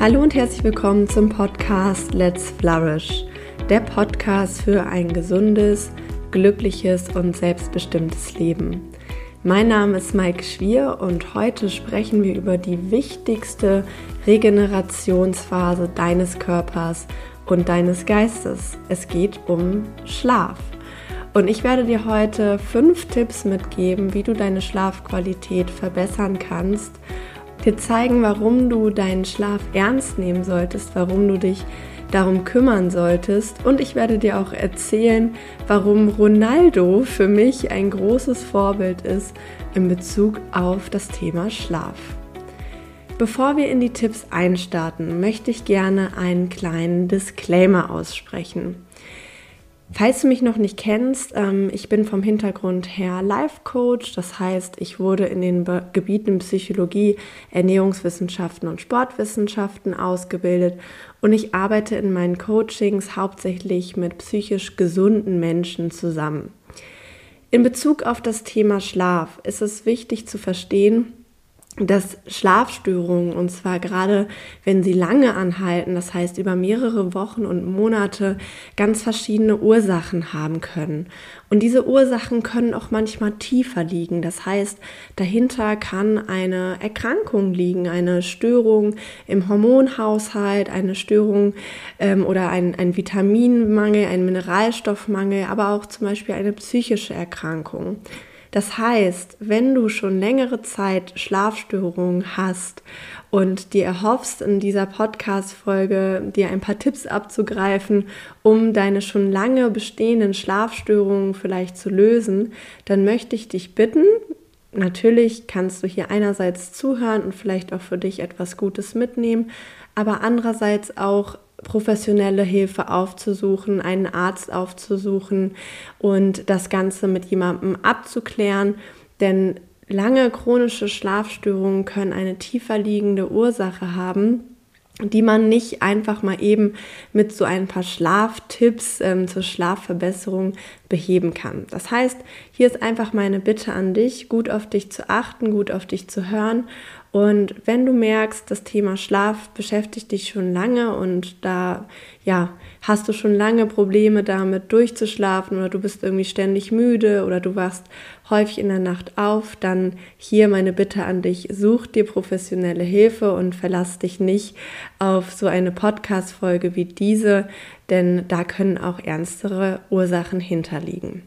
Hallo und herzlich willkommen zum Podcast Let's Flourish, der Podcast für ein gesundes, glückliches und selbstbestimmtes Leben. Mein Name ist Mike Schwier und heute sprechen wir über die wichtigste Regenerationsphase deines Körpers und deines Geistes. Es geht um Schlaf. Und ich werde dir heute fünf Tipps mitgeben, wie du deine Schlafqualität verbessern kannst dir zeigen, warum du deinen Schlaf ernst nehmen solltest, warum du dich darum kümmern solltest. Und ich werde dir auch erzählen, warum Ronaldo für mich ein großes Vorbild ist in Bezug auf das Thema Schlaf. Bevor wir in die Tipps einstarten, möchte ich gerne einen kleinen Disclaimer aussprechen. Falls du mich noch nicht kennst, ähm, ich bin vom Hintergrund her Life Coach. Das heißt, ich wurde in den Gebieten Psychologie, Ernährungswissenschaften und Sportwissenschaften ausgebildet und ich arbeite in meinen Coachings hauptsächlich mit psychisch gesunden Menschen zusammen. In Bezug auf das Thema Schlaf ist es wichtig zu verstehen, dass Schlafstörungen, und zwar gerade wenn sie lange anhalten, das heißt über mehrere Wochen und Monate, ganz verschiedene Ursachen haben können. Und diese Ursachen können auch manchmal tiefer liegen. Das heißt, dahinter kann eine Erkrankung liegen, eine Störung im Hormonhaushalt, eine Störung ähm, oder ein, ein Vitaminmangel, ein Mineralstoffmangel, aber auch zum Beispiel eine psychische Erkrankung. Das heißt, wenn du schon längere Zeit Schlafstörungen hast und dir erhoffst, in dieser Podcast-Folge dir ein paar Tipps abzugreifen, um deine schon lange bestehenden Schlafstörungen vielleicht zu lösen, dann möchte ich dich bitten, Natürlich kannst du hier einerseits zuhören und vielleicht auch für dich etwas Gutes mitnehmen, aber andererseits auch professionelle Hilfe aufzusuchen, einen Arzt aufzusuchen und das Ganze mit jemandem abzuklären, denn lange chronische Schlafstörungen können eine tiefer liegende Ursache haben die man nicht einfach mal eben mit so ein paar Schlaftipps ähm, zur Schlafverbesserung beheben kann. Das heißt, hier ist einfach meine Bitte an dich, gut auf dich zu achten, gut auf dich zu hören und wenn du merkst, das Thema Schlaf beschäftigt dich schon lange und da ja, hast du schon lange Probleme damit durchzuschlafen oder du bist irgendwie ständig müde oder du wachst häufig in der Nacht auf, dann hier meine Bitte an dich, such dir professionelle Hilfe und verlass dich nicht auf so eine Podcast Folge wie diese, denn da können auch ernstere Ursachen hinterliegen.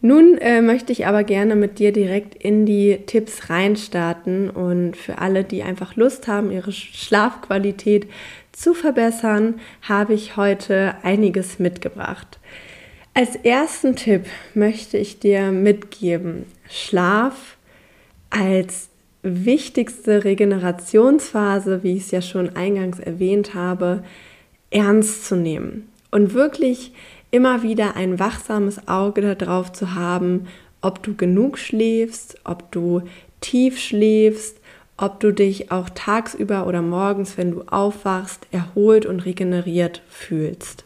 Nun äh, möchte ich aber gerne mit dir direkt in die Tipps reinstarten und für alle, die einfach Lust haben, ihre Schlafqualität zu verbessern, habe ich heute einiges mitgebracht. Als ersten Tipp möchte ich dir mitgeben, Schlaf als wichtigste Regenerationsphase, wie ich es ja schon eingangs erwähnt habe, ernst zu nehmen und wirklich immer wieder ein wachsames Auge darauf zu haben, ob du genug schläfst, ob du tief schläfst, ob du dich auch tagsüber oder morgens, wenn du aufwachst, erholt und regeneriert fühlst.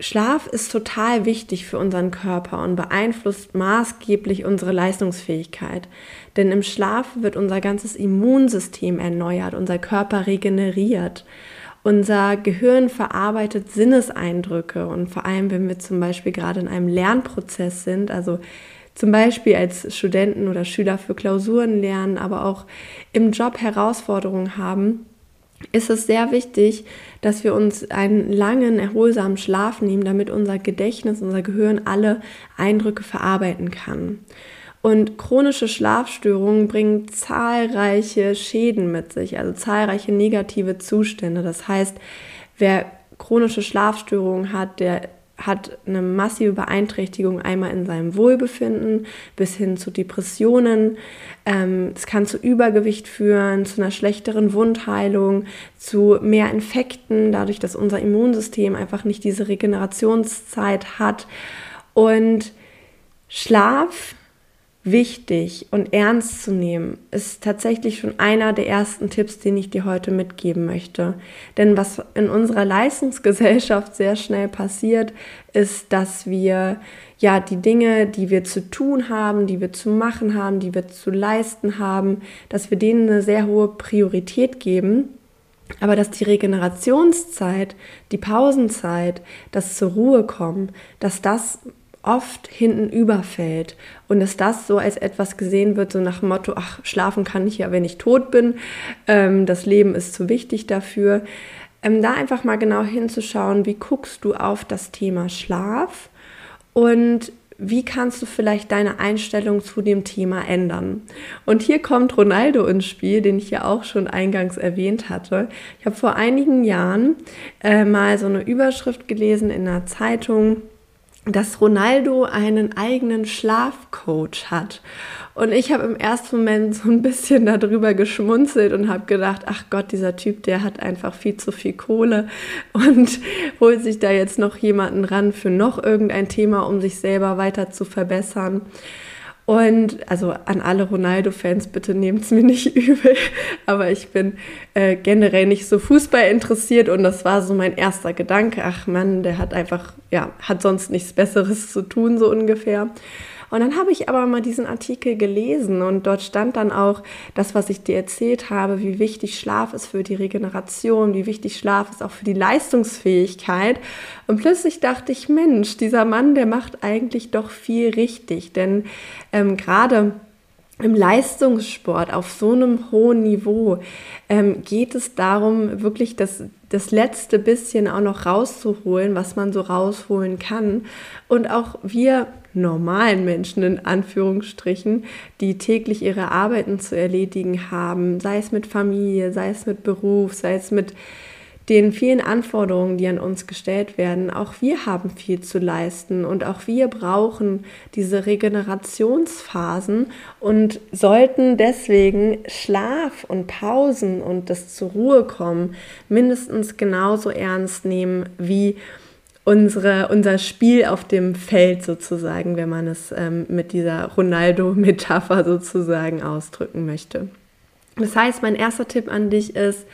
Schlaf ist total wichtig für unseren Körper und beeinflusst maßgeblich unsere Leistungsfähigkeit. Denn im Schlaf wird unser ganzes Immunsystem erneuert, unser Körper regeneriert. Unser Gehirn verarbeitet Sinneseindrücke und vor allem, wenn wir zum Beispiel gerade in einem Lernprozess sind, also zum Beispiel als Studenten oder Schüler für Klausuren lernen, aber auch im Job Herausforderungen haben, ist es sehr wichtig, dass wir uns einen langen, erholsamen Schlaf nehmen, damit unser Gedächtnis, unser Gehirn alle Eindrücke verarbeiten kann. Und chronische Schlafstörungen bringen zahlreiche Schäden mit sich, also zahlreiche negative Zustände. Das heißt, wer chronische Schlafstörungen hat, der hat eine massive Beeinträchtigung einmal in seinem Wohlbefinden bis hin zu Depressionen. Ähm, es kann zu Übergewicht führen, zu einer schlechteren Wundheilung, zu mehr Infekten, dadurch, dass unser Immunsystem einfach nicht diese Regenerationszeit hat. Und Schlaf wichtig und ernst zu nehmen, ist tatsächlich schon einer der ersten Tipps, den ich dir heute mitgeben möchte. Denn was in unserer Leistungsgesellschaft sehr schnell passiert, ist, dass wir ja die Dinge, die wir zu tun haben, die wir zu machen haben, die wir zu leisten haben, dass wir denen eine sehr hohe Priorität geben. Aber dass die Regenerationszeit, die Pausenzeit, das zur Ruhe kommen, dass das oft hinten überfällt und dass das so als etwas gesehen wird, so nach dem Motto, ach, schlafen kann ich ja, wenn ich tot bin, ähm, das Leben ist zu wichtig dafür. Ähm, da einfach mal genau hinzuschauen, wie guckst du auf das Thema Schlaf und wie kannst du vielleicht deine Einstellung zu dem Thema ändern? Und hier kommt Ronaldo ins Spiel, den ich ja auch schon eingangs erwähnt hatte. Ich habe vor einigen Jahren äh, mal so eine Überschrift gelesen in einer Zeitung, dass Ronaldo einen eigenen Schlafcoach hat. Und ich habe im ersten Moment so ein bisschen darüber geschmunzelt und habe gedacht, ach Gott, dieser Typ, der hat einfach viel zu viel Kohle und holt sich da jetzt noch jemanden ran für noch irgendein Thema, um sich selber weiter zu verbessern. Und also an alle Ronaldo-Fans, bitte nehmt es mir nicht übel, aber ich bin äh, generell nicht so Fußball interessiert und das war so mein erster Gedanke. Ach Mann, der hat einfach, ja, hat sonst nichts Besseres zu tun, so ungefähr. Und dann habe ich aber mal diesen Artikel gelesen und dort stand dann auch das, was ich dir erzählt habe, wie wichtig Schlaf ist für die Regeneration, wie wichtig Schlaf ist auch für die Leistungsfähigkeit. Und plötzlich dachte ich, Mensch, dieser Mann, der macht eigentlich doch viel richtig, denn ähm, gerade im Leistungssport auf so einem hohen Niveau ähm, geht es darum, wirklich das, das letzte bisschen auch noch rauszuholen, was man so rausholen kann. Und auch wir normalen Menschen in Anführungsstrichen, die täglich ihre Arbeiten zu erledigen haben, sei es mit Familie, sei es mit Beruf, sei es mit den vielen Anforderungen, die an uns gestellt werden, auch wir haben viel zu leisten und auch wir brauchen diese Regenerationsphasen und sollten deswegen Schlaf und Pausen und das zur Ruhe kommen mindestens genauso ernst nehmen wie unsere, unser Spiel auf dem Feld sozusagen, wenn man es ähm, mit dieser Ronaldo-Metapher sozusagen ausdrücken möchte. Das heißt, mein erster Tipp an dich ist,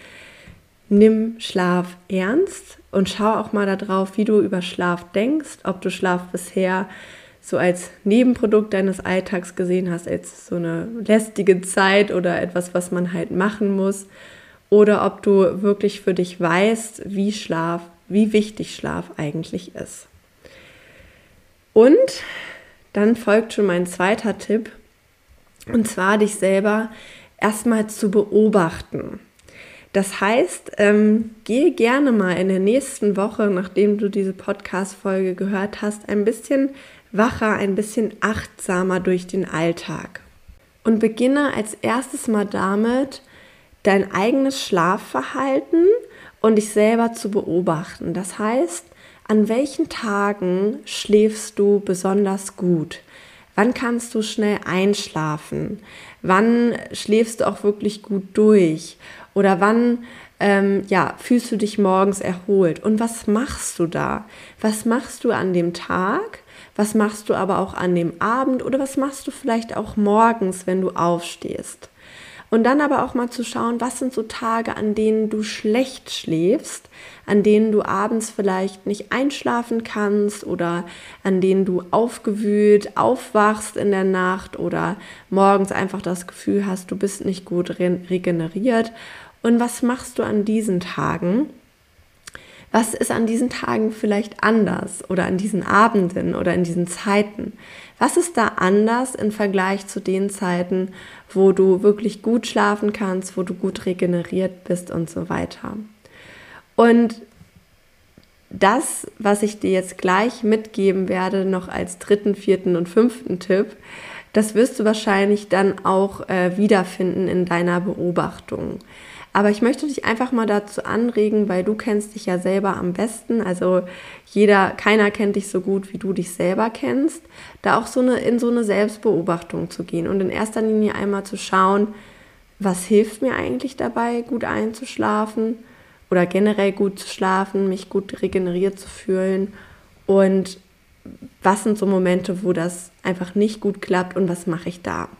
nimm Schlaf ernst und schau auch mal darauf, wie du über Schlaf denkst, ob du Schlaf bisher so als Nebenprodukt deines Alltags gesehen hast, als so eine lästige Zeit oder etwas, was man halt machen muss, oder ob du wirklich für dich weißt, wie Schlaf, wie wichtig Schlaf eigentlich ist. Und dann folgt schon mein zweiter Tipp, und zwar dich selber erstmal zu beobachten. Das heißt, ähm, gehe gerne mal in der nächsten Woche, nachdem du diese Podcast-Folge gehört hast, ein bisschen wacher, ein bisschen achtsamer durch den Alltag. Und beginne als erstes mal damit, dein eigenes Schlafverhalten und dich selber zu beobachten. Das heißt, an welchen Tagen schläfst du besonders gut? Wann kannst du schnell einschlafen? Wann schläfst du auch wirklich gut durch? Oder wann ähm, ja, fühlst du dich morgens erholt? Und was machst du da? Was machst du an dem Tag? Was machst du aber auch an dem Abend? Oder was machst du vielleicht auch morgens, wenn du aufstehst? Und dann aber auch mal zu schauen, was sind so Tage, an denen du schlecht schläfst, an denen du abends vielleicht nicht einschlafen kannst oder an denen du aufgewühlt aufwachst in der Nacht oder morgens einfach das Gefühl hast, du bist nicht gut regeneriert und was machst du an diesen Tagen? Was ist an diesen Tagen vielleicht anders oder an diesen Abenden oder in diesen Zeiten? Was ist da anders im Vergleich zu den Zeiten, wo du wirklich gut schlafen kannst, wo du gut regeneriert bist und so weiter? Und das, was ich dir jetzt gleich mitgeben werde, noch als dritten, vierten und fünften Tipp, das wirst du wahrscheinlich dann auch äh, wiederfinden in deiner Beobachtung. Aber ich möchte dich einfach mal dazu anregen, weil du kennst dich ja selber am besten. Also jeder, keiner kennt dich so gut, wie du dich selber kennst. Da auch so eine, in so eine Selbstbeobachtung zu gehen und in erster Linie einmal zu schauen, was hilft mir eigentlich dabei, gut einzuschlafen oder generell gut zu schlafen, mich gut regeneriert zu fühlen und was sind so Momente, wo das einfach nicht gut klappt und was mache ich da.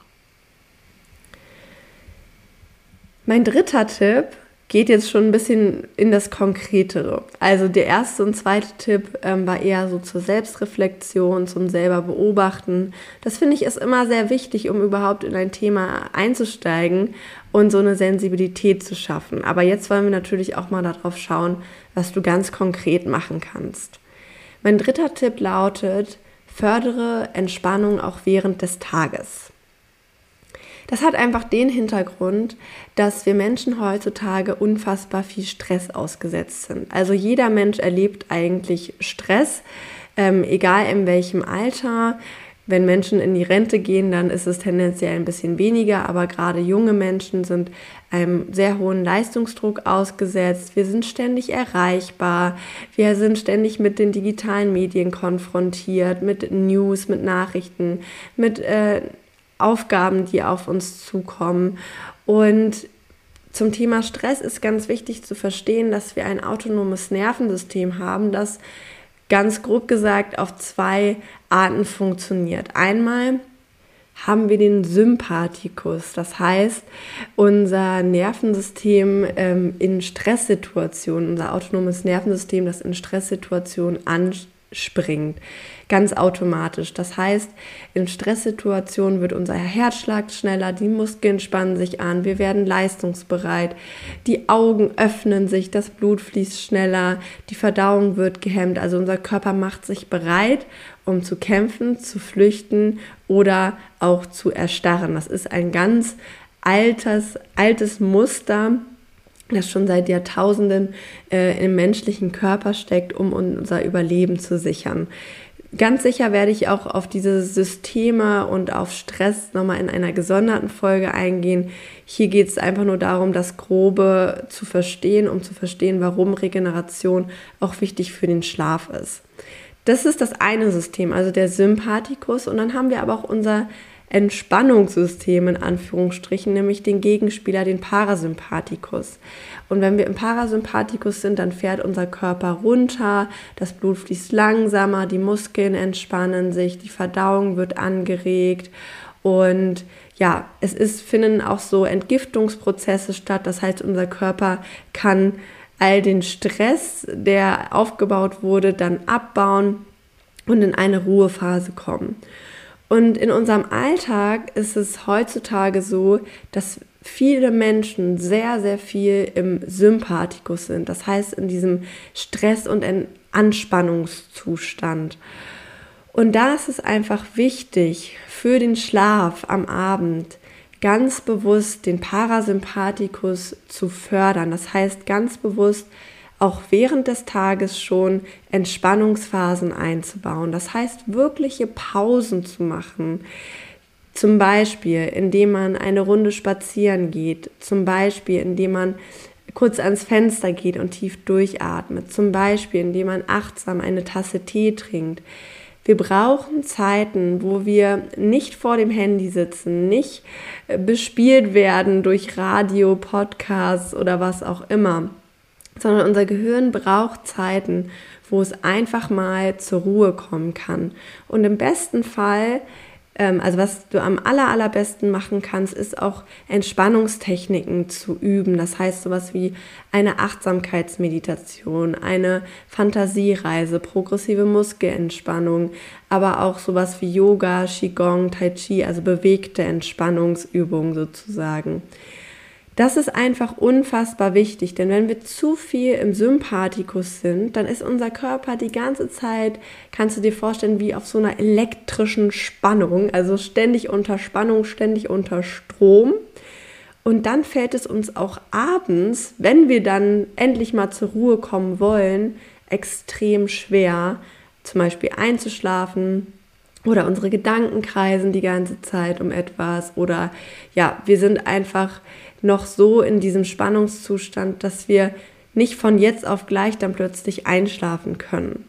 Mein dritter Tipp geht jetzt schon ein bisschen in das Konkretere. Also der erste und zweite Tipp ähm, war eher so zur Selbstreflexion, zum selber beobachten. Das finde ich ist immer sehr wichtig, um überhaupt in ein Thema einzusteigen und so eine Sensibilität zu schaffen. Aber jetzt wollen wir natürlich auch mal darauf schauen, was du ganz konkret machen kannst. Mein dritter Tipp lautet, fördere Entspannung auch während des Tages. Das hat einfach den Hintergrund, dass wir Menschen heutzutage unfassbar viel Stress ausgesetzt sind. Also jeder Mensch erlebt eigentlich Stress, ähm, egal in welchem Alter. Wenn Menschen in die Rente gehen, dann ist es tendenziell ein bisschen weniger, aber gerade junge Menschen sind einem sehr hohen Leistungsdruck ausgesetzt. Wir sind ständig erreichbar. Wir sind ständig mit den digitalen Medien konfrontiert, mit News, mit Nachrichten, mit äh, Aufgaben, die auf uns zukommen. Und zum Thema Stress ist ganz wichtig zu verstehen, dass wir ein autonomes Nervensystem haben, das ganz grob gesagt auf zwei Arten funktioniert. Einmal haben wir den Sympathikus, das heißt unser Nervensystem ähm, in Stresssituationen, unser autonomes Nervensystem, das in Stresssituationen anspringt ganz automatisch. Das heißt, in Stresssituationen wird unser Herzschlag schneller, die Muskeln spannen sich an, wir werden leistungsbereit, die Augen öffnen sich, das Blut fließt schneller, die Verdauung wird gehemmt, also unser Körper macht sich bereit, um zu kämpfen, zu flüchten oder auch zu erstarren. Das ist ein ganz altes, altes Muster, das schon seit Jahrtausenden äh, im menschlichen Körper steckt, um unser Überleben zu sichern. Ganz sicher werde ich auch auf diese Systeme und auf Stress nochmal in einer gesonderten Folge eingehen. Hier geht es einfach nur darum, das Grobe zu verstehen, um zu verstehen, warum Regeneration auch wichtig für den Schlaf ist. Das ist das eine System, also der Sympathikus. Und dann haben wir aber auch unser Entspannungssystem in Anführungsstrichen, nämlich den Gegenspieler, den Parasympathikus. Und wenn wir im Parasympathikus sind, dann fährt unser Körper runter, das Blut fließt langsamer, die Muskeln entspannen sich, die Verdauung wird angeregt und ja, es ist, finden auch so Entgiftungsprozesse statt. Das heißt, unser Körper kann all den Stress, der aufgebaut wurde, dann abbauen und in eine Ruhephase kommen. Und in unserem Alltag ist es heutzutage so, dass viele Menschen sehr, sehr viel im Sympathikus sind. Das heißt, in diesem Stress- und Anspannungszustand. Und da ist es einfach wichtig für den Schlaf am Abend ganz bewusst den Parasympathikus zu fördern. Das heißt ganz bewusst auch während des Tages schon Entspannungsphasen einzubauen. Das heißt, wirkliche Pausen zu machen. Zum Beispiel, indem man eine Runde spazieren geht. Zum Beispiel, indem man kurz ans Fenster geht und tief durchatmet. Zum Beispiel, indem man achtsam eine Tasse Tee trinkt. Wir brauchen Zeiten, wo wir nicht vor dem Handy sitzen, nicht bespielt werden durch Radio, Podcasts oder was auch immer sondern unser Gehirn braucht Zeiten, wo es einfach mal zur Ruhe kommen kann. Und im besten Fall, also was du am aller, allerbesten machen kannst, ist auch Entspannungstechniken zu üben. Das heißt sowas wie eine Achtsamkeitsmeditation, eine Fantasiereise, progressive Muskelentspannung, aber auch sowas wie Yoga, Qigong, Tai Chi, also bewegte Entspannungsübungen sozusagen. Das ist einfach unfassbar wichtig, denn wenn wir zu viel im Sympathikus sind, dann ist unser Körper die ganze Zeit, kannst du dir vorstellen, wie auf so einer elektrischen Spannung, also ständig unter Spannung, ständig unter Strom. Und dann fällt es uns auch abends, wenn wir dann endlich mal zur Ruhe kommen wollen, extrem schwer, zum Beispiel einzuschlafen, oder unsere Gedanken kreisen die ganze Zeit um etwas oder ja, wir sind einfach noch so in diesem Spannungszustand, dass wir nicht von jetzt auf gleich dann plötzlich einschlafen können.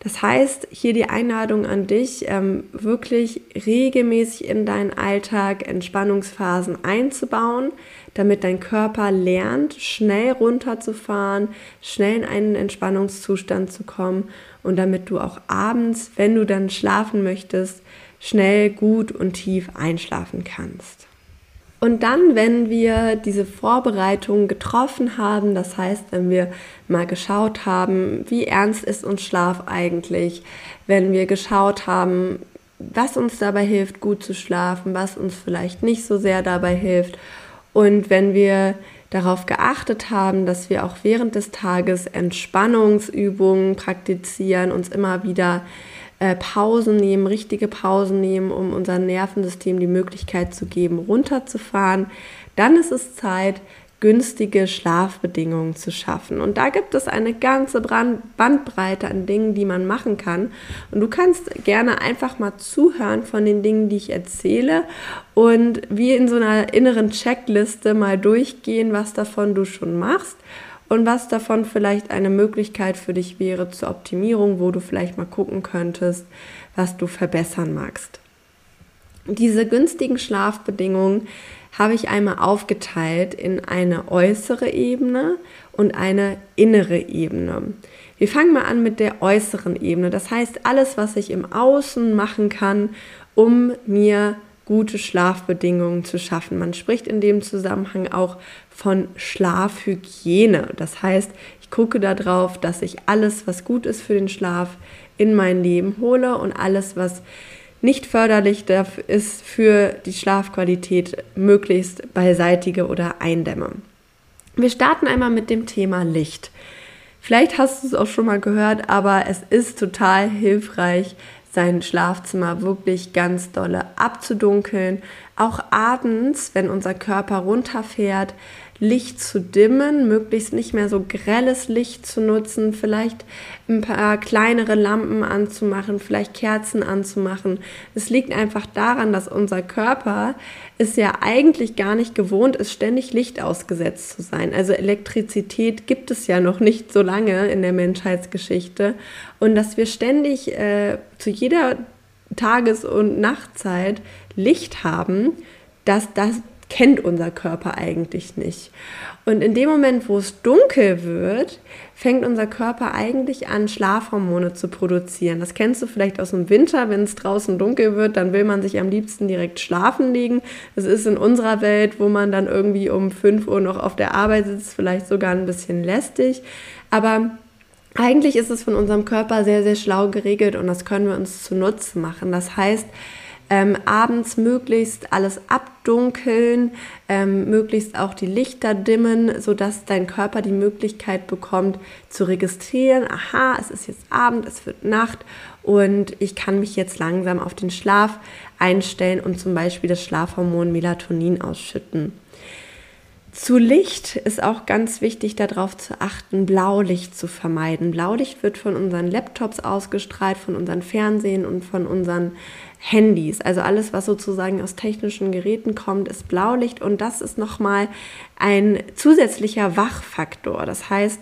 Das heißt, hier die Einladung an dich, ähm, wirklich regelmäßig in deinen Alltag Entspannungsphasen einzubauen, damit dein Körper lernt, schnell runterzufahren, schnell in einen Entspannungszustand zu kommen und damit du auch abends, wenn du dann schlafen möchtest, schnell, gut und tief einschlafen kannst. Und dann, wenn wir diese Vorbereitung getroffen haben, das heißt, wenn wir mal geschaut haben, wie ernst ist uns Schlaf eigentlich, wenn wir geschaut haben, was uns dabei hilft, gut zu schlafen, was uns vielleicht nicht so sehr dabei hilft. Und wenn wir darauf geachtet haben, dass wir auch während des Tages Entspannungsübungen praktizieren, uns immer wieder äh, Pausen nehmen, richtige Pausen nehmen, um unserem Nervensystem die Möglichkeit zu geben, runterzufahren, dann ist es Zeit, günstige Schlafbedingungen zu schaffen. Und da gibt es eine ganze Bandbreite an Dingen, die man machen kann. Und du kannst gerne einfach mal zuhören von den Dingen, die ich erzähle und wie in so einer inneren Checkliste mal durchgehen, was davon du schon machst und was davon vielleicht eine Möglichkeit für dich wäre zur Optimierung, wo du vielleicht mal gucken könntest, was du verbessern magst. Diese günstigen Schlafbedingungen habe ich einmal aufgeteilt in eine äußere Ebene und eine innere Ebene. Wir fangen mal an mit der äußeren Ebene. Das heißt, alles, was ich im Außen machen kann, um mir gute Schlafbedingungen zu schaffen. Man spricht in dem Zusammenhang auch von Schlafhygiene. Das heißt, ich gucke darauf, dass ich alles, was gut ist für den Schlaf, in mein Leben hole und alles, was nicht förderlich ist für die Schlafqualität, möglichst beiseitige oder eindämme. Wir starten einmal mit dem Thema Licht. Vielleicht hast du es auch schon mal gehört, aber es ist total hilfreich, sein Schlafzimmer wirklich ganz dolle abzudunkeln. Auch abends, wenn unser Körper runterfährt, Licht zu dimmen, möglichst nicht mehr so grelles Licht zu nutzen, vielleicht ein paar kleinere Lampen anzumachen, vielleicht Kerzen anzumachen. Es liegt einfach daran, dass unser Körper es ja eigentlich gar nicht gewohnt ist, ständig Licht ausgesetzt zu sein. Also Elektrizität gibt es ja noch nicht so lange in der Menschheitsgeschichte und dass wir ständig äh, zu jeder Tages- und Nachtzeit Licht haben, dass das kennt unser Körper eigentlich nicht. Und in dem Moment, wo es dunkel wird, fängt unser Körper eigentlich an, Schlafhormone zu produzieren. Das kennst du vielleicht aus dem Winter, wenn es draußen dunkel wird, dann will man sich am liebsten direkt schlafen legen. Das ist in unserer Welt, wo man dann irgendwie um 5 Uhr noch auf der Arbeit sitzt, vielleicht sogar ein bisschen lästig. Aber eigentlich ist es von unserem Körper sehr, sehr schlau geregelt und das können wir uns zunutze machen. Das heißt, ähm, abends möglichst alles abdunkeln, ähm, möglichst auch die Lichter dimmen, sodass dein Körper die Möglichkeit bekommt zu registrieren, aha, es ist jetzt Abend, es wird Nacht und ich kann mich jetzt langsam auf den Schlaf einstellen und zum Beispiel das Schlafhormon Melatonin ausschütten. Zu Licht ist auch ganz wichtig darauf zu achten, Blaulicht zu vermeiden. Blaulicht wird von unseren Laptops ausgestrahlt, von unseren Fernsehen und von unseren Handys. Also alles, was sozusagen aus technischen Geräten kommt, ist Blaulicht und das ist nochmal ein zusätzlicher Wachfaktor. Das heißt,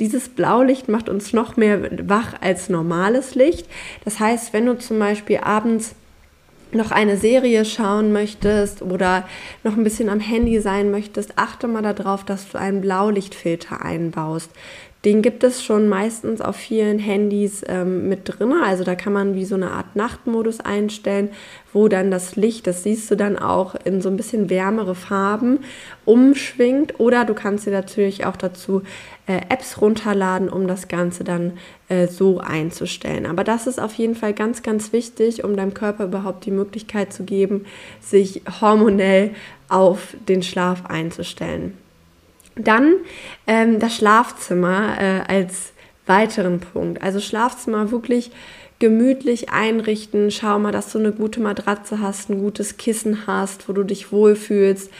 dieses Blaulicht macht uns noch mehr wach als normales Licht. Das heißt, wenn du zum Beispiel abends noch eine Serie schauen möchtest oder noch ein bisschen am Handy sein möchtest, achte mal darauf, dass du einen Blaulichtfilter einbaust. Den gibt es schon meistens auf vielen Handys ähm, mit drin. Also da kann man wie so eine Art Nachtmodus einstellen, wo dann das Licht, das siehst du dann auch in so ein bisschen wärmere Farben umschwingt. Oder du kannst dir natürlich auch dazu äh, Apps runterladen, um das Ganze dann äh, so einzustellen. Aber das ist auf jeden Fall ganz, ganz wichtig, um deinem Körper überhaupt die Möglichkeit zu geben, sich hormonell auf den Schlaf einzustellen. Dann ähm, das Schlafzimmer äh, als weiteren Punkt. Also Schlafzimmer wirklich gemütlich einrichten. Schau mal, dass du eine gute Matratze hast, ein gutes Kissen hast, wo du dich wohlfühlst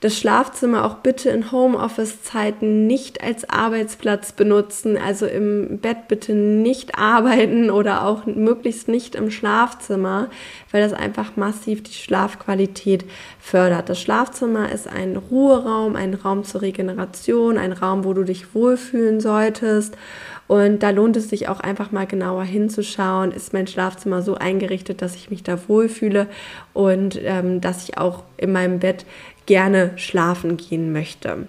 das Schlafzimmer auch bitte in Homeoffice-Zeiten nicht als Arbeitsplatz benutzen, also im Bett bitte nicht arbeiten oder auch möglichst nicht im Schlafzimmer, weil das einfach massiv die Schlafqualität fördert. Das Schlafzimmer ist ein Ruheraum, ein Raum zur Regeneration, ein Raum, wo du dich wohlfühlen solltest Und da lohnt es sich auch einfach mal genauer hinzuschauen, ist mein Schlafzimmer so eingerichtet, dass ich mich da wohlfühle und ähm, dass ich auch in meinem Bett gerne schlafen gehen möchte.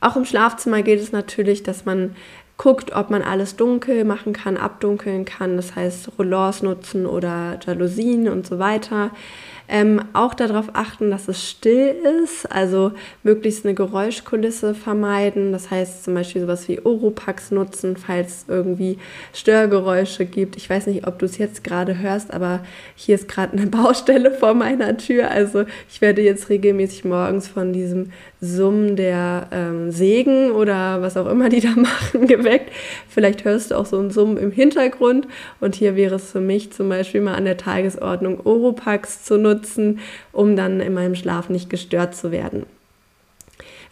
Auch im Schlafzimmer gilt es natürlich, dass man guckt, ob man alles dunkel machen kann, abdunkeln kann, das heißt Rollants nutzen oder Jalousien und so weiter. Ähm, auch darauf achten, dass es still ist, also möglichst eine Geräuschkulisse vermeiden. Das heißt zum Beispiel sowas wie Oropax nutzen, falls irgendwie Störgeräusche gibt. Ich weiß nicht, ob du es jetzt gerade hörst, aber hier ist gerade eine Baustelle vor meiner Tür. Also ich werde jetzt regelmäßig morgens von diesem Summen der ähm, Sägen oder was auch immer die da machen geweckt. Vielleicht hörst du auch so ein Summen im Hintergrund. Und hier wäre es für mich zum Beispiel mal an der Tagesordnung Oropax zu nutzen, um dann in meinem Schlaf nicht gestört zu werden.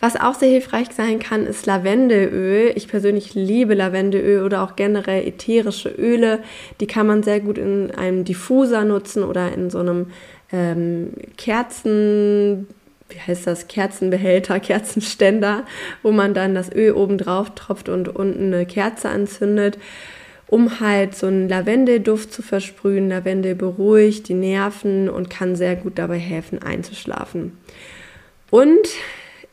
Was auch sehr hilfreich sein kann, ist Lavendelöl. Ich persönlich liebe Lavendelöl oder auch generell ätherische Öle. Die kann man sehr gut in einem Diffuser nutzen oder in so einem ähm, Kerzen wie heißt das, Kerzenbehälter, Kerzenständer, wo man dann das Öl oben drauf tropft und unten eine Kerze anzündet, um halt so einen Lavendelduft zu versprühen. Lavendel beruhigt die Nerven und kann sehr gut dabei helfen, einzuschlafen. Und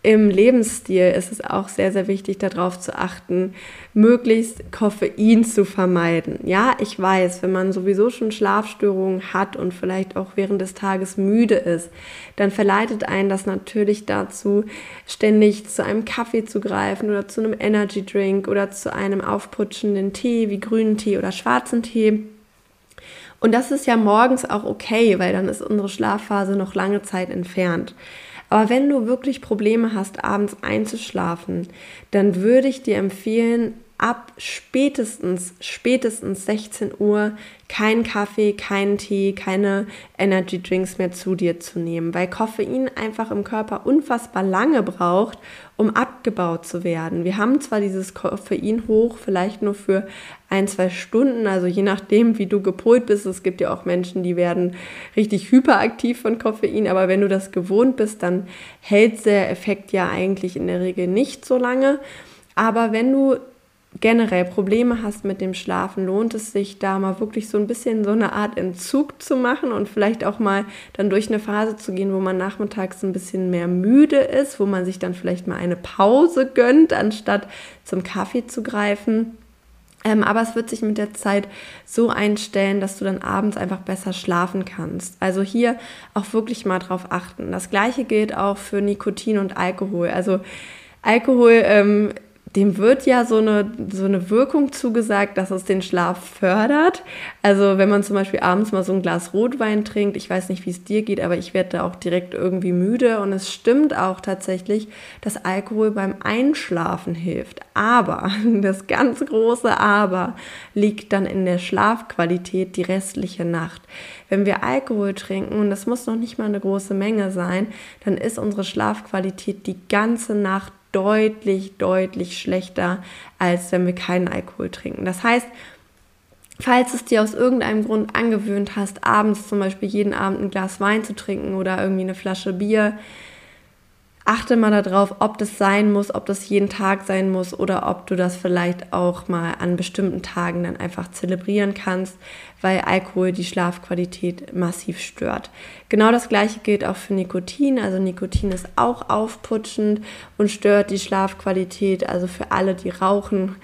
im Lebensstil ist es auch sehr, sehr wichtig, darauf zu achten, möglichst Koffein zu vermeiden. Ja, ich weiß, wenn man sowieso schon Schlafstörungen hat und vielleicht auch während des Tages müde ist, dann verleitet einen das natürlich dazu, ständig zu einem Kaffee zu greifen oder zu einem Energy Drink oder zu einem aufputschenden Tee wie grünen Tee oder schwarzen Tee. Und das ist ja morgens auch okay, weil dann ist unsere Schlafphase noch lange Zeit entfernt. Aber wenn du wirklich Probleme hast, abends einzuschlafen, dann würde ich dir empfehlen, ab spätestens, spätestens 16 Uhr keinen Kaffee, keinen Tee, keine Energy Drinks mehr zu dir zu nehmen, weil Koffein einfach im Körper unfassbar lange braucht, um abgebaut zu werden. Wir haben zwar dieses Koffein hoch, vielleicht nur für ein, zwei Stunden, also je nachdem, wie du gepolt bist. Es gibt ja auch Menschen, die werden richtig hyperaktiv von Koffein, aber wenn du das gewohnt bist, dann hält der Effekt ja eigentlich in der Regel nicht so lange. Aber wenn du generell Probleme hast mit dem Schlafen, lohnt es sich da mal wirklich so ein bisschen so eine Art Entzug zu machen und vielleicht auch mal dann durch eine Phase zu gehen, wo man nachmittags ein bisschen mehr müde ist, wo man sich dann vielleicht mal eine Pause gönnt, anstatt zum Kaffee zu greifen. Ähm, aber es wird sich mit der Zeit so einstellen, dass du dann abends einfach besser schlafen kannst. Also hier auch wirklich mal drauf achten. Das gleiche gilt auch für Nikotin und Alkohol. Also Alkohol ähm, dem wird ja so eine, so eine Wirkung zugesagt, dass es den Schlaf fördert. Also wenn man zum Beispiel abends mal so ein Glas Rotwein trinkt, ich weiß nicht, wie es dir geht, aber ich werde da auch direkt irgendwie müde. Und es stimmt auch tatsächlich, dass Alkohol beim Einschlafen hilft. Aber, das ganz große Aber liegt dann in der Schlafqualität die restliche Nacht. Wenn wir Alkohol trinken, und das muss noch nicht mal eine große Menge sein, dann ist unsere Schlafqualität die ganze Nacht deutlich, deutlich schlechter, als wenn wir keinen Alkohol trinken. Das heißt, falls es dir aus irgendeinem Grund angewöhnt hast, abends zum Beispiel jeden Abend ein Glas Wein zu trinken oder irgendwie eine Flasche Bier, achte mal darauf, ob das sein muss, ob das jeden Tag sein muss oder ob du das vielleicht auch mal an bestimmten Tagen dann einfach zelebrieren kannst, weil Alkohol die Schlafqualität massiv stört. Genau das gleiche gilt auch für Nikotin. Also Nikotin ist auch aufputschend und stört die Schlafqualität. Also für alle, die rauchen,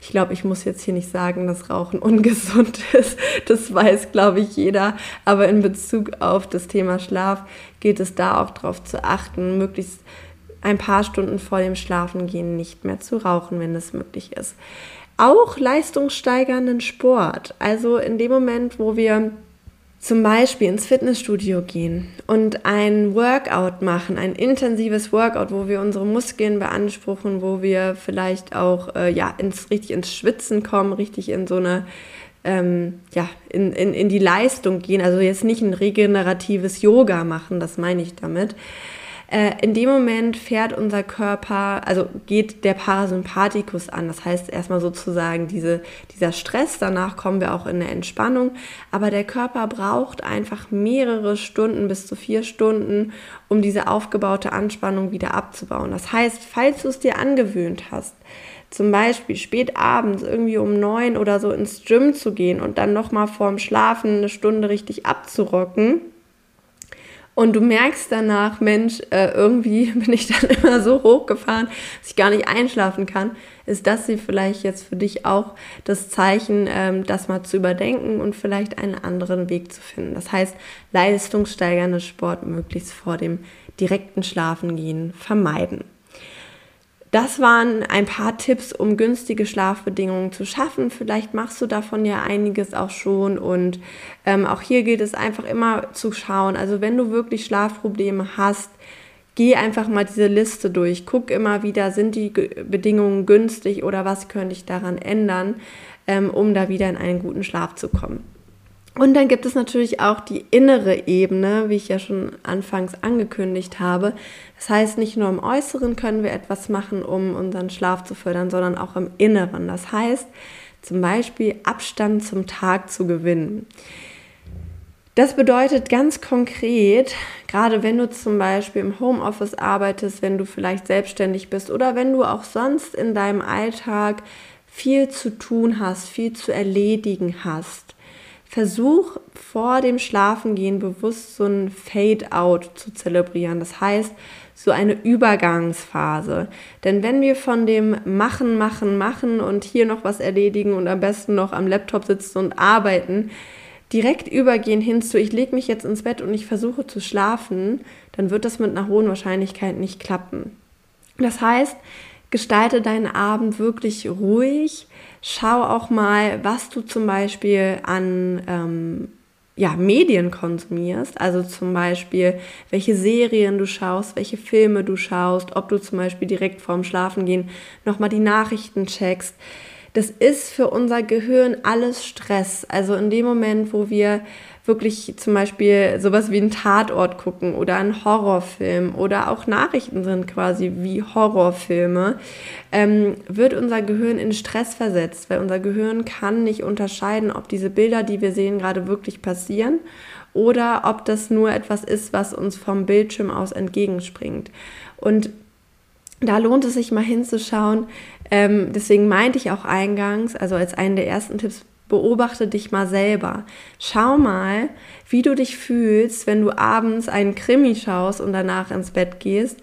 ich glaube, ich muss jetzt hier nicht sagen, dass Rauchen ungesund ist. Das weiß, glaube ich, jeder. Aber in Bezug auf das Thema Schlaf gilt es da auch darauf zu achten, möglichst ein paar Stunden vor dem Schlafengehen nicht mehr zu rauchen, wenn es möglich ist. Auch leistungssteigernden Sport. Also in dem Moment, wo wir zum Beispiel ins Fitnessstudio gehen und ein Workout machen, ein intensives Workout, wo wir unsere Muskeln beanspruchen, wo wir vielleicht auch äh, ja, ins, richtig ins Schwitzen kommen, richtig in so eine ähm, ja, in, in, in die Leistung gehen, also jetzt nicht ein regeneratives Yoga machen, das meine ich damit, äh, in dem Moment fährt unser Körper, also geht der Parasympathikus an. Das heißt erstmal sozusagen diese, dieser Stress, danach kommen wir auch in eine Entspannung. Aber der Körper braucht einfach mehrere Stunden bis zu vier Stunden, um diese aufgebaute Anspannung wieder abzubauen. Das heißt, falls du es dir angewöhnt hast, zum Beispiel spät abends irgendwie um neun oder so ins Gym zu gehen und dann nochmal vorm Schlafen eine Stunde richtig abzurocken, und du merkst danach, Mensch, äh, irgendwie bin ich dann immer so hochgefahren, dass ich gar nicht einschlafen kann, ist das sie vielleicht jetzt für dich auch das Zeichen, ähm, das mal zu überdenken und vielleicht einen anderen Weg zu finden. Das heißt, leistungssteigernde Sport möglichst vor dem direkten Schlafengehen vermeiden. Das waren ein paar Tipps, um günstige Schlafbedingungen zu schaffen. Vielleicht machst du davon ja einiges auch schon. Und ähm, auch hier gilt es einfach immer zu schauen. Also wenn du wirklich Schlafprobleme hast, geh einfach mal diese Liste durch. Guck immer wieder, sind die Bedingungen günstig oder was könnte ich daran ändern, ähm, um da wieder in einen guten Schlaf zu kommen. Und dann gibt es natürlich auch die innere Ebene, wie ich ja schon anfangs angekündigt habe. Das heißt, nicht nur im Äußeren können wir etwas machen, um unseren Schlaf zu fördern, sondern auch im Inneren. Das heißt, zum Beispiel Abstand zum Tag zu gewinnen. Das bedeutet ganz konkret, gerade wenn du zum Beispiel im Homeoffice arbeitest, wenn du vielleicht selbstständig bist oder wenn du auch sonst in deinem Alltag viel zu tun hast, viel zu erledigen hast, versuch vor dem Schlafengehen bewusst so ein Fade-out zu zelebrieren. Das heißt, so eine Übergangsphase. Denn wenn wir von dem Machen, Machen, Machen und hier noch was erledigen und am besten noch am Laptop sitzen und arbeiten, direkt übergehen hin zu, ich lege mich jetzt ins Bett und ich versuche zu schlafen, dann wird das mit einer hohen Wahrscheinlichkeit nicht klappen. Das heißt, gestalte deinen Abend wirklich ruhig. Schau auch mal, was du zum Beispiel an ähm, ja, Medien konsumierst. Also zum Beispiel, welche Serien du schaust, welche Filme du schaust, ob du zum Beispiel direkt vorm Schlafengehen nochmal die Nachrichten checkst. Das ist für unser Gehirn alles Stress. Also in dem Moment, wo wir wirklich zum Beispiel sowas wie einen Tatort gucken oder einen Horrorfilm oder auch Nachrichten sind quasi wie Horrorfilme, ähm, wird unser Gehirn in Stress versetzt, weil unser Gehirn kann nicht unterscheiden, ob diese Bilder, die wir sehen, gerade wirklich passieren oder ob das nur etwas ist, was uns vom Bildschirm aus entgegenspringt. Und da lohnt es sich mal hinzuschauen. Ähm, deswegen meinte ich auch eingangs, also als einen der ersten Tipps, beobachte dich mal selber. Schau mal, wie du dich fühlst, wenn du abends einen Krimi schaust und danach ins Bett gehst.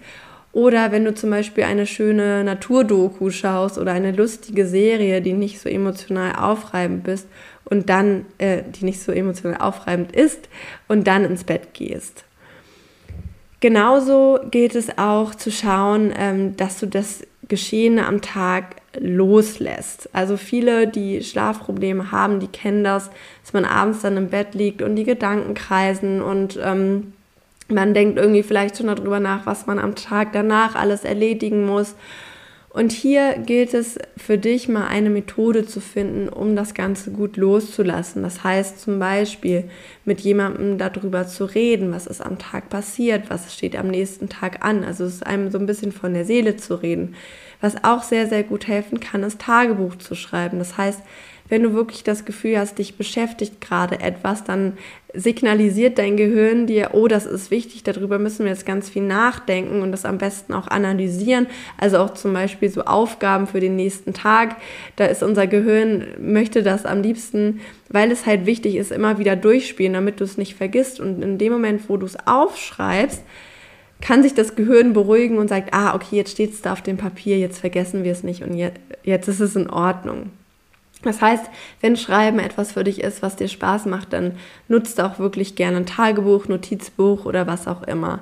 Oder wenn du zum Beispiel eine schöne Naturdoku schaust oder eine lustige Serie, die nicht so emotional aufreibend bist und dann, äh, die nicht so emotional aufreibend ist und dann ins Bett gehst. Genauso gilt es auch zu schauen, ähm, dass du das Geschehene am Tag loslässt. Also viele, die Schlafprobleme haben, die kennen das, dass man abends dann im Bett liegt und die Gedanken kreisen und ähm, man denkt irgendwie vielleicht schon darüber nach, was man am Tag danach alles erledigen muss. Und hier gilt es für dich mal eine Methode zu finden, um das Ganze gut loszulassen. Das heißt zum Beispiel mit jemandem darüber zu reden, was ist am Tag passiert, was steht am nächsten Tag an. Also es ist einem so ein bisschen von der Seele zu reden. Was auch sehr, sehr gut helfen kann, ist Tagebuch zu schreiben. Das heißt, wenn du wirklich das Gefühl hast, dich beschäftigt gerade etwas, dann signalisiert dein Gehirn dir, oh, das ist wichtig, darüber müssen wir jetzt ganz viel nachdenken und das am besten auch analysieren. Also auch zum Beispiel so Aufgaben für den nächsten Tag. Da ist unser Gehirn, möchte das am liebsten, weil es halt wichtig ist, immer wieder durchspielen, damit du es nicht vergisst. Und in dem Moment, wo du es aufschreibst, kann sich das Gehirn beruhigen und sagt, ah, okay, jetzt steht es da auf dem Papier, jetzt vergessen wir es nicht und jetzt, jetzt ist es in Ordnung. Das heißt, wenn Schreiben etwas für dich ist, was dir Spaß macht, dann nutzt auch wirklich gerne ein Tagebuch, Notizbuch oder was auch immer.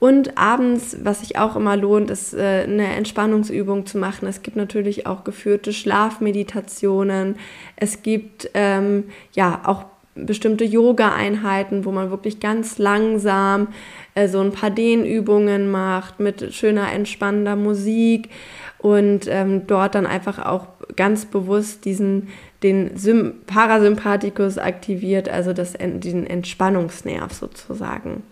Und abends, was sich auch immer lohnt, ist äh, eine Entspannungsübung zu machen. Es gibt natürlich auch geführte Schlafmeditationen. Es gibt ähm, ja auch bestimmte Yoga-Einheiten, wo man wirklich ganz langsam äh, so ein paar Dehnübungen macht mit schöner, entspannender Musik und ähm, dort dann einfach auch ganz bewusst diesen den Sym Parasympathikus aktiviert, also das, den Entspannungsnerv sozusagen.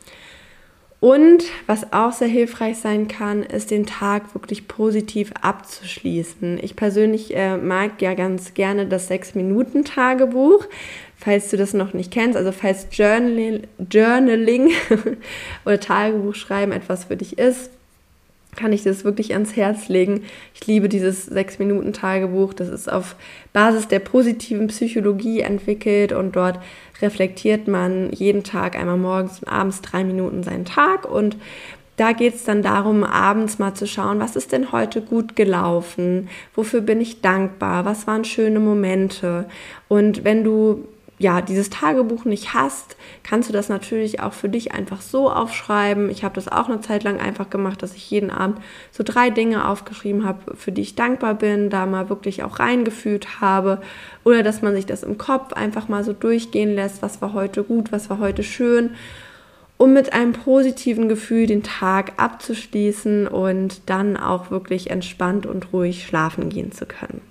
Und was auch sehr hilfreich sein kann, ist den Tag wirklich positiv abzuschließen. Ich persönlich äh, mag ja ganz gerne das 6-Minuten-Tagebuch, falls du das noch nicht kennst. Also falls Journaling, Journaling oder Tagebuch schreiben etwas für dich ist, kann ich das wirklich ans Herz legen. Ich liebe dieses 6-Minuten-Tagebuch. Das ist auf Basis der positiven Psychologie entwickelt und dort reflektiert man jeden Tag einmal morgens und abends drei Minuten seinen Tag und da geht es dann darum, abends mal zu schauen, was ist denn heute gut gelaufen, wofür bin ich dankbar, was waren schöne Momente. Und wenn du ja, dieses Tagebuch nicht hast, kannst du das natürlich auch für dich einfach so aufschreiben. Ich habe das auch eine Zeit lang einfach gemacht, dass ich jeden Abend so drei Dinge aufgeschrieben habe, für die ich dankbar bin, da mal wirklich auch reingefühlt habe. Oder dass man sich das im Kopf einfach mal so durchgehen lässt, was war heute gut, was war heute schön, um mit einem positiven Gefühl den Tag abzuschließen und dann auch wirklich entspannt und ruhig schlafen gehen zu können.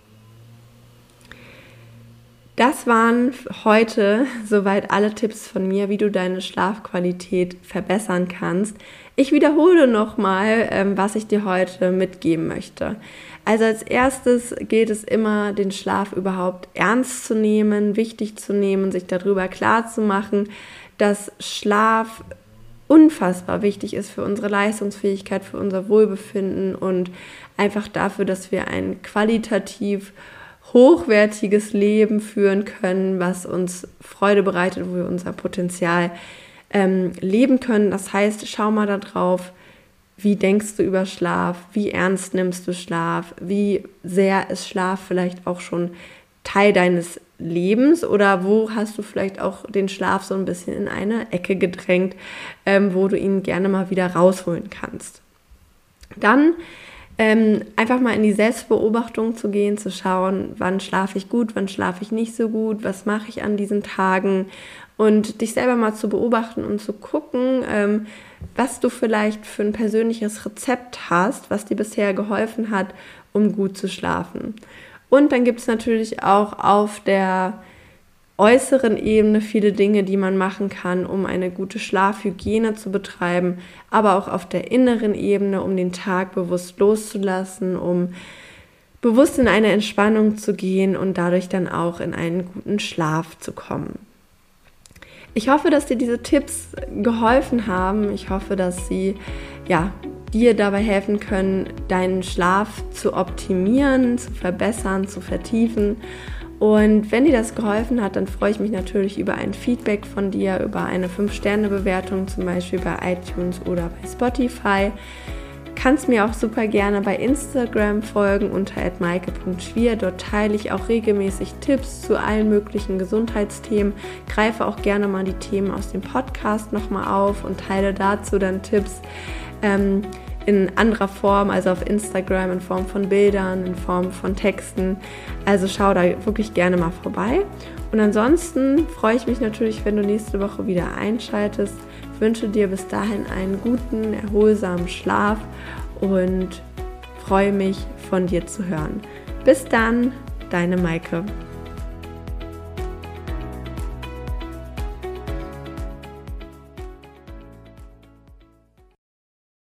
Das waren heute soweit alle Tipps von mir, wie du deine Schlafqualität verbessern kannst. Ich wiederhole nochmal, ähm, was ich dir heute mitgeben möchte. Also als erstes gilt es immer, den Schlaf überhaupt ernst zu nehmen, wichtig zu nehmen, sich darüber klar zu machen, dass Schlaf unfassbar wichtig ist für unsere Leistungsfähigkeit, für unser Wohlbefinden und einfach dafür, dass wir ein qualitativ hochwertiges Leben führen können, was uns Freude bereitet, wo wir unser Potenzial ähm, leben können. Das heißt, schau mal darauf, wie denkst du über Schlaf, wie ernst nimmst du Schlaf, wie sehr ist Schlaf vielleicht auch schon Teil deines Lebens oder wo hast du vielleicht auch den Schlaf so ein bisschen in eine Ecke gedrängt, ähm, wo du ihn gerne mal wieder rausholen kannst. Dann ähm, einfach mal in die Selbstbeobachtung zu gehen, zu schauen, wann schlafe ich gut, wann schlafe ich nicht so gut, was mache ich an diesen Tagen und dich selber mal zu beobachten und zu gucken, ähm, was du vielleicht für ein persönliches Rezept hast, was dir bisher geholfen hat, um gut zu schlafen. Und dann gibt es natürlich auch auf der äußeren Ebene viele Dinge, die man machen kann, um eine gute Schlafhygiene zu betreiben, aber auch auf der inneren Ebene, um den Tag bewusst loszulassen, um bewusst in eine Entspannung zu gehen und dadurch dann auch in einen guten Schlaf zu kommen. Ich hoffe, dass dir diese Tipps geholfen haben. Ich hoffe, dass sie ja, dir dabei helfen können, deinen Schlaf zu optimieren, zu verbessern, zu vertiefen und wenn dir das geholfen hat, dann freue ich mich natürlich über ein Feedback von dir, über eine 5-Sterne-Bewertung, zum Beispiel bei iTunes oder bei Spotify. Kannst mir auch super gerne bei Instagram folgen unter @maike.schwier. Dort teile ich auch regelmäßig Tipps zu allen möglichen Gesundheitsthemen. Greife auch gerne mal die Themen aus dem Podcast nochmal auf und teile dazu dann Tipps. Ähm, in anderer Form, also auf Instagram in Form von Bildern, in Form von Texten. Also schau da wirklich gerne mal vorbei. Und ansonsten freue ich mich natürlich, wenn du nächste Woche wieder einschaltest. Ich wünsche dir bis dahin einen guten, erholsamen Schlaf und freue mich von dir zu hören. Bis dann, deine Maike.